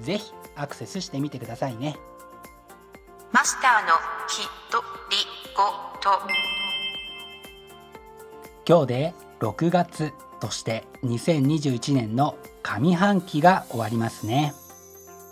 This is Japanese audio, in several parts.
ぜひアクセスしてみてくださいね。マスターのきっとりごと。今日で6月として2021年の上半期が終わりますね。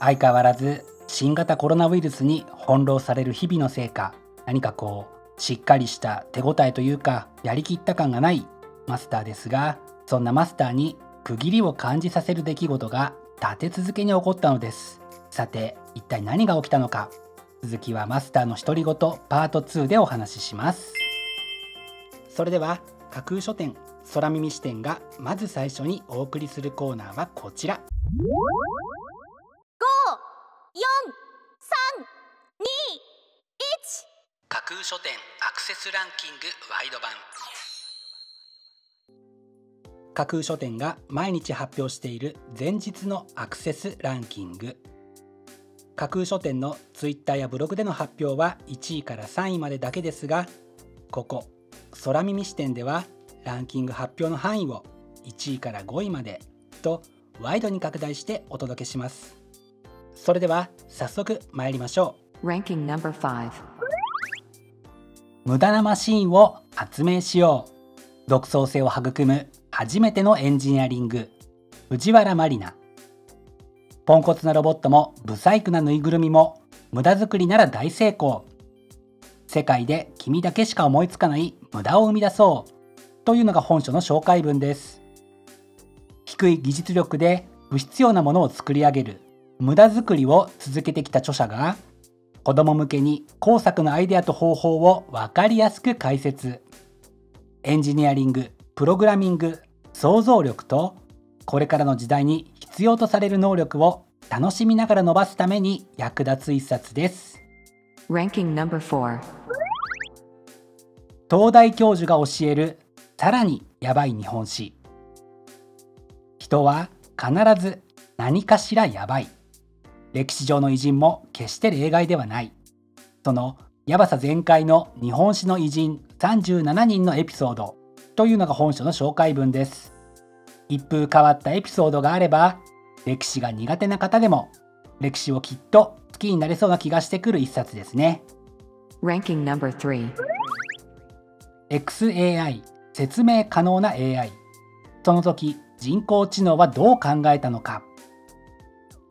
相変わらず新型コロナウイルスに翻弄される日々のせいか何かこうしっかりした手応えというかやりきった感がないマスターですがそんなマスターに区切りを感じさせる出来事が立て続けに起こったのです。さて一体何が起きたのか。続きはマスターの独り言パート2でお話しします。それでは架空書店空耳視点がまず最初にお送りするコーナーはこちら。架空書店アクセスランキングワイド版架空書店が毎日発表している前日のアクセスランキング。架空書店のツイッターやブログでの発表は1位から3位までだけですがここ空耳視点ではランキング発表の範囲を1位から5位までとワイドに拡大してお届けします。それでは早速参りましょう。Ranking number 5無駄なマシーンを発明しよう。独創性を育む初めてのエンジニアリング。藤原マリナポンコツなロボットもブサイクなぬいぐるみも無駄作りなら大成功。世界で君だけしか思いつかない無駄を生み出そう。というのが本書の紹介文です。低い技術力で不必要なものを作り上げる無駄作りを続けてきた著者が子供向けに工作のアイデアと方法を分かりやすく解説。エンジニアリングプログラミング想像力とこれからの時代に必要とされる能力を楽しみながら伸ばすために役立つ一冊です。Ranking number 4東大教授が教えるさらにやばい日本史。人は必ず何かしらやばい。歴史上の偉人も決して例外ではない。そのやばさ全開の日本史の偉人37人のエピソードというのが本書の紹介文です。一風変わったエピソードがあれば歴史が苦手な方でも歴史をきっと好きになれそうな気がしてくる一冊ですね。Ranking number 3 XAI 説明可能な AI その時人工知能はどう考えたのか。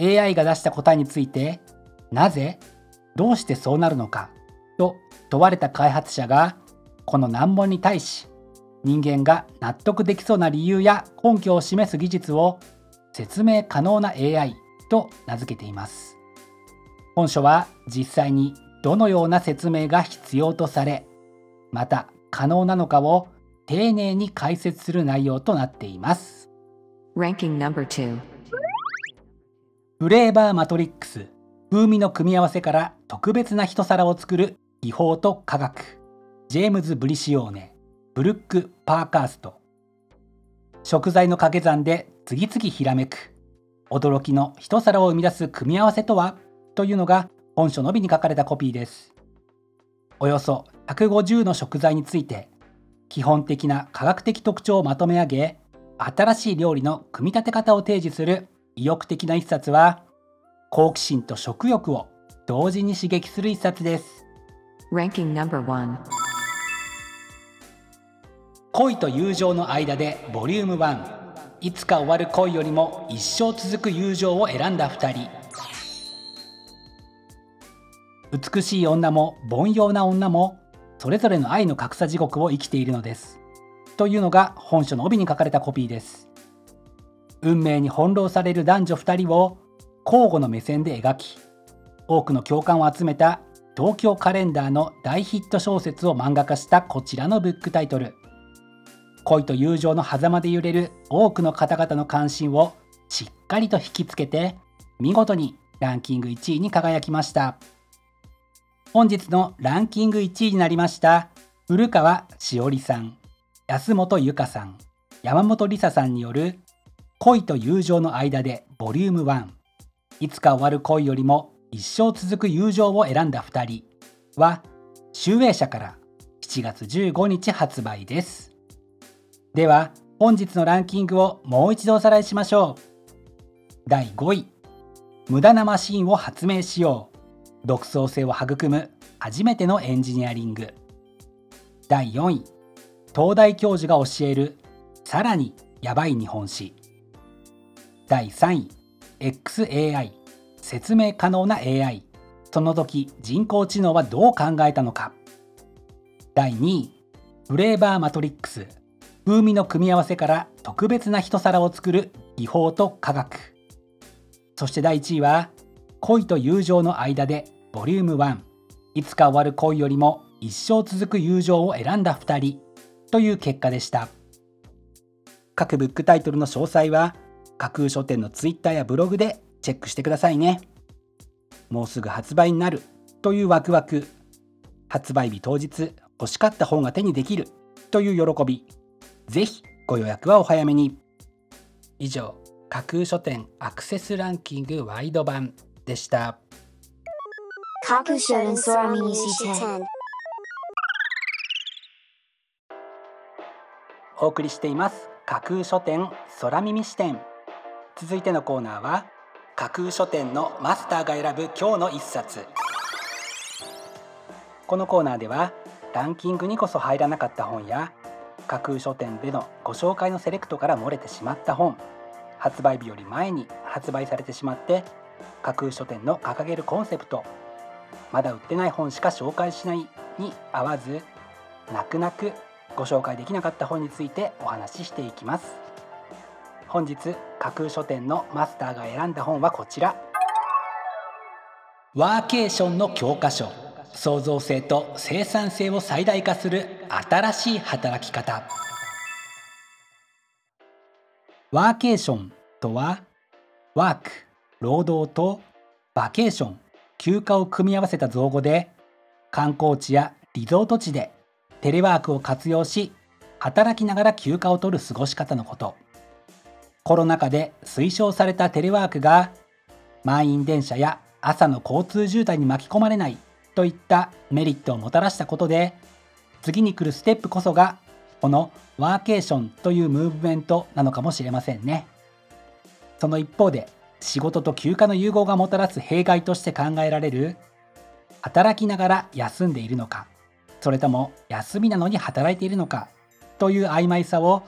AI が出した答えについてなぜどうしてそうなるのかと問われた開発者がこの難問に対し人間が納得できそうな理由や根拠を示す技術を説明可能な AI と名付けています。本書は実際にどのような説明が必要とされまた可能なのかを丁寧に解説する内容となっています。Ranking number 2フレーバーマトリックス。風味の組み合わせから特別な一皿を作る技法と科学。ジェームズ・ブリシオーネブルック・パーカースト。食材の掛け算で次々ひらめく。驚きの一皿を生み出す組み合わせとは？というのが本書のみに書かれたコピーです。およそ150の食材について基本的な科学的特徴をまとめ上げ新しい料理の組み立て方を提示する意欲的な一冊は好奇心と食欲を同時に刺激する一冊です。恋と友情の間でボリューム1いつか終わる恋よりも一生続く友情を選んだ2人。美しい女も凡庸な女もそれぞれの愛の格差地獄を生きているのです。というのが本書の帯に書かれたコピーです。運命に翻弄される男女2人を交互の目線で描き多くの共感を集めた東京カレンダーの大ヒット小説を漫画化したこちらのブックタイトル。恋と友情の狭間で揺れる多くの方々の関心をしっかりと引きつけて見事にランキング1位に輝きました。本日のランキング1位になりました古川しおりさん安本由香さん山本梨沙さんによる恋と友情の間でボリューム1いつか終わる恋よりも一生続く友情を選んだ2人は集英社から7月15日発売です。では本日のランキングをもう一度おさらいしましょう。第5位無駄なマシンを発明しよう。独創性を育む初めてのエンジニアリング。第4位東大教授が教えるさらにやばい日本史。第3位 XAI 説明可能な AI その時人工知能はどう考えたのか。第2位フレーバーマトリックス。風味の組み合わせから特別な一皿を作る技法と科学。そして第1位は恋と友情の間でボリューム1いつか終わる恋よりも一生続く友情を選んだ2人。という結果でした。各ブックタイトルの詳細は架空書店の Twitter やブログでチェックしてくださいね。もうすぐ発売になる。というワクワク。発売日当日欲しかった本が手にできる。という喜び。ぜひご予約はお早めに。以上架空書店アクセスランキングワイド版でした。架空書店空耳視点お送りしています。架空書店空耳視点続いてのコーナーは架空書店のマスターが選ぶ今日の一冊。このコーナーではランキングにこそ入らなかった本や架空書店でのご紹介のセレクトから漏れてしまった本。発売日より前に発売されてしまって架空書店の掲げるコンセプトまだ売ってない本しか紹介しないに合わず泣く泣くご紹介できなかった本についてお話ししていきます。本日架空書店のマスターが選んだ本はこちら。ワーケーションの教科書。創造性と生産性を最大化する新しい働き方。ワーケーションとはワーク労働とバケーション休暇を組み合わせた造語で観光地やリゾート地でテレワークを活用し働きながら休暇を取る過ごし方のこと。コロナ禍で推奨されたテレワークが満員電車や朝の交通渋滞に巻き込まれないといったメリットをもたらしたことで次に来るステップこそがこのワーケーションというムーブメントなのかもしれませんね。その一方で仕事と休暇の融合がもたらす弊害として考えられる働きながら休んでいるのかそれとも休みなのに働いているのかという曖昧さを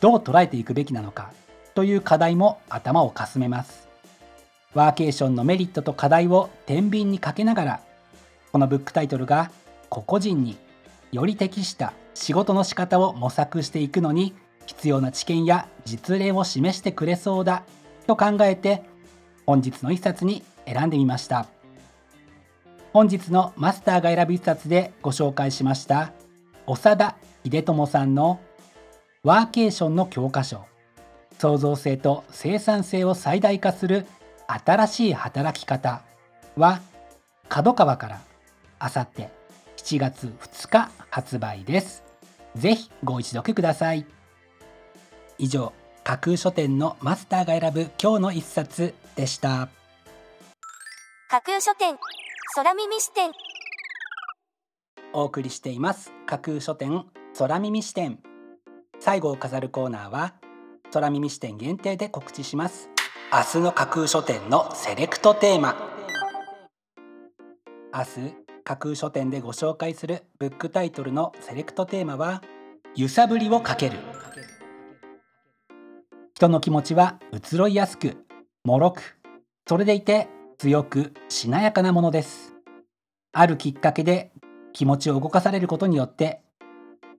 どう捉えていくべきなのかという課題も頭をかすめます。ワーケーションのメリットと課題を天秤にかけながらこのブックタイトルが個々人により適した仕事の仕方を模索していくのに必要な知見や実例を示してくれそうだと考えて本日の一冊に選んでみました。本日のマスターが選ぶ一冊でご紹介しました長田秀友さんのワーケーションの教科書。創造性と生産性を最大化する新しい働き方は角川からあさって7月2日発売です。ぜひご一読ください。以上、架空書店のマスターが選ぶ今日の一冊でした。架空書店空耳視点お送りしています架空書店空耳視点最後を飾るコーナーは空耳視点限定で告知します明日の架空書店のセレクトテーマ明日架空書店でご紹介するブックタイトルのセレクトテーマは揺さぶりをかける。人の気持ちは移ろいやすく脆くそれでいて強くしなやかなものです。あるきっかけで気持ちを動かされることによって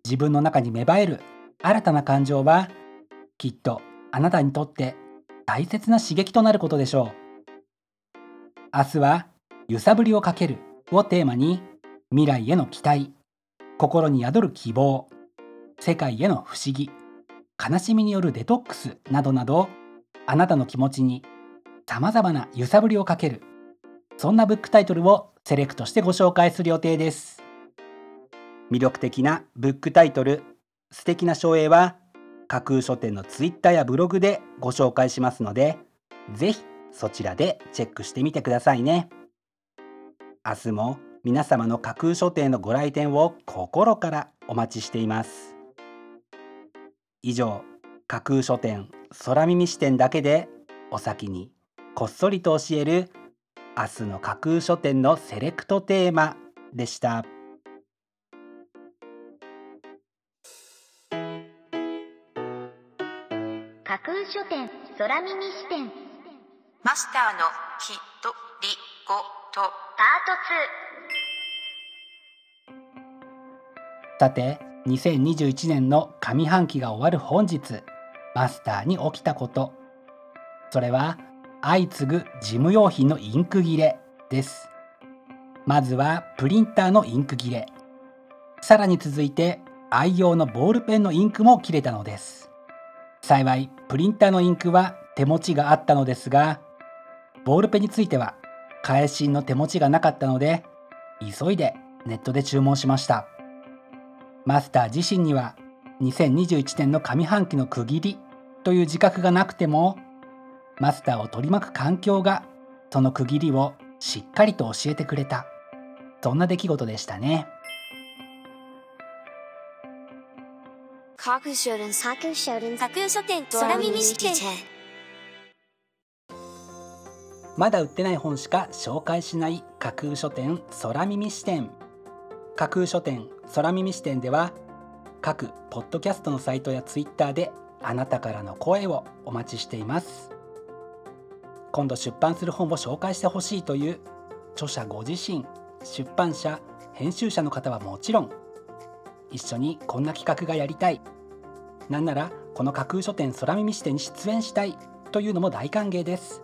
自分の中に芽生える新たな感情はきっとあなたにとって大切な刺激となることでしょう。明日は揺さぶりをかける。をテーマに未来への期待心に宿る希望世界への不思議悲しみによるデトックスなどなどあなたの気持ちにさまざまな揺さぶりをかけるそんなブックタイトルをセレクトしてご紹介する予定です。魅力的なブックタイトル素敵な書影は架空書店のツイッターやブログでご紹介しますのでぜひそちらでチェックしてみてくださいね。明日も皆様の架空書店のご来店を心からお待ちしています。以上架空書店空耳視点だけでお先にこっそりと教える明日の架空書店のセレクトテーマでした。架空書店空耳視点。マスターのきとりごとパート2さて2021年の上半期が終わる本日マスターに起きたこと。それは相次ぐ事務用品のインク切れです。まずはプリンターのインク切れ。さらに続いて愛用のボールペンのインクも切れたのです。幸いプリンターのインクは手持ちがあったのですがボールペンについては返しの手持ちがなかったので急いでネットで注文しました。マスター自身には2021年の上半期の区切りという自覚がなくてもマスターを取り巻く環境がその区切りをしっかりと教えてくれた。そんな出来事でしたね。架空書店架空書店架空書店空耳視点まだ売ってない本しか紹介しない架空書店空耳視点。架空書店空耳視点では各ポッドキャストのサイトやツイッターであなたからの声をお待ちしています。今度出版する本を紹介してほしいという著者ご自身出版社編集者の方はもちろん一緒にこんな企画がやりたい。なんならこの架空書店空耳視点に出演したいというのも大歓迎です。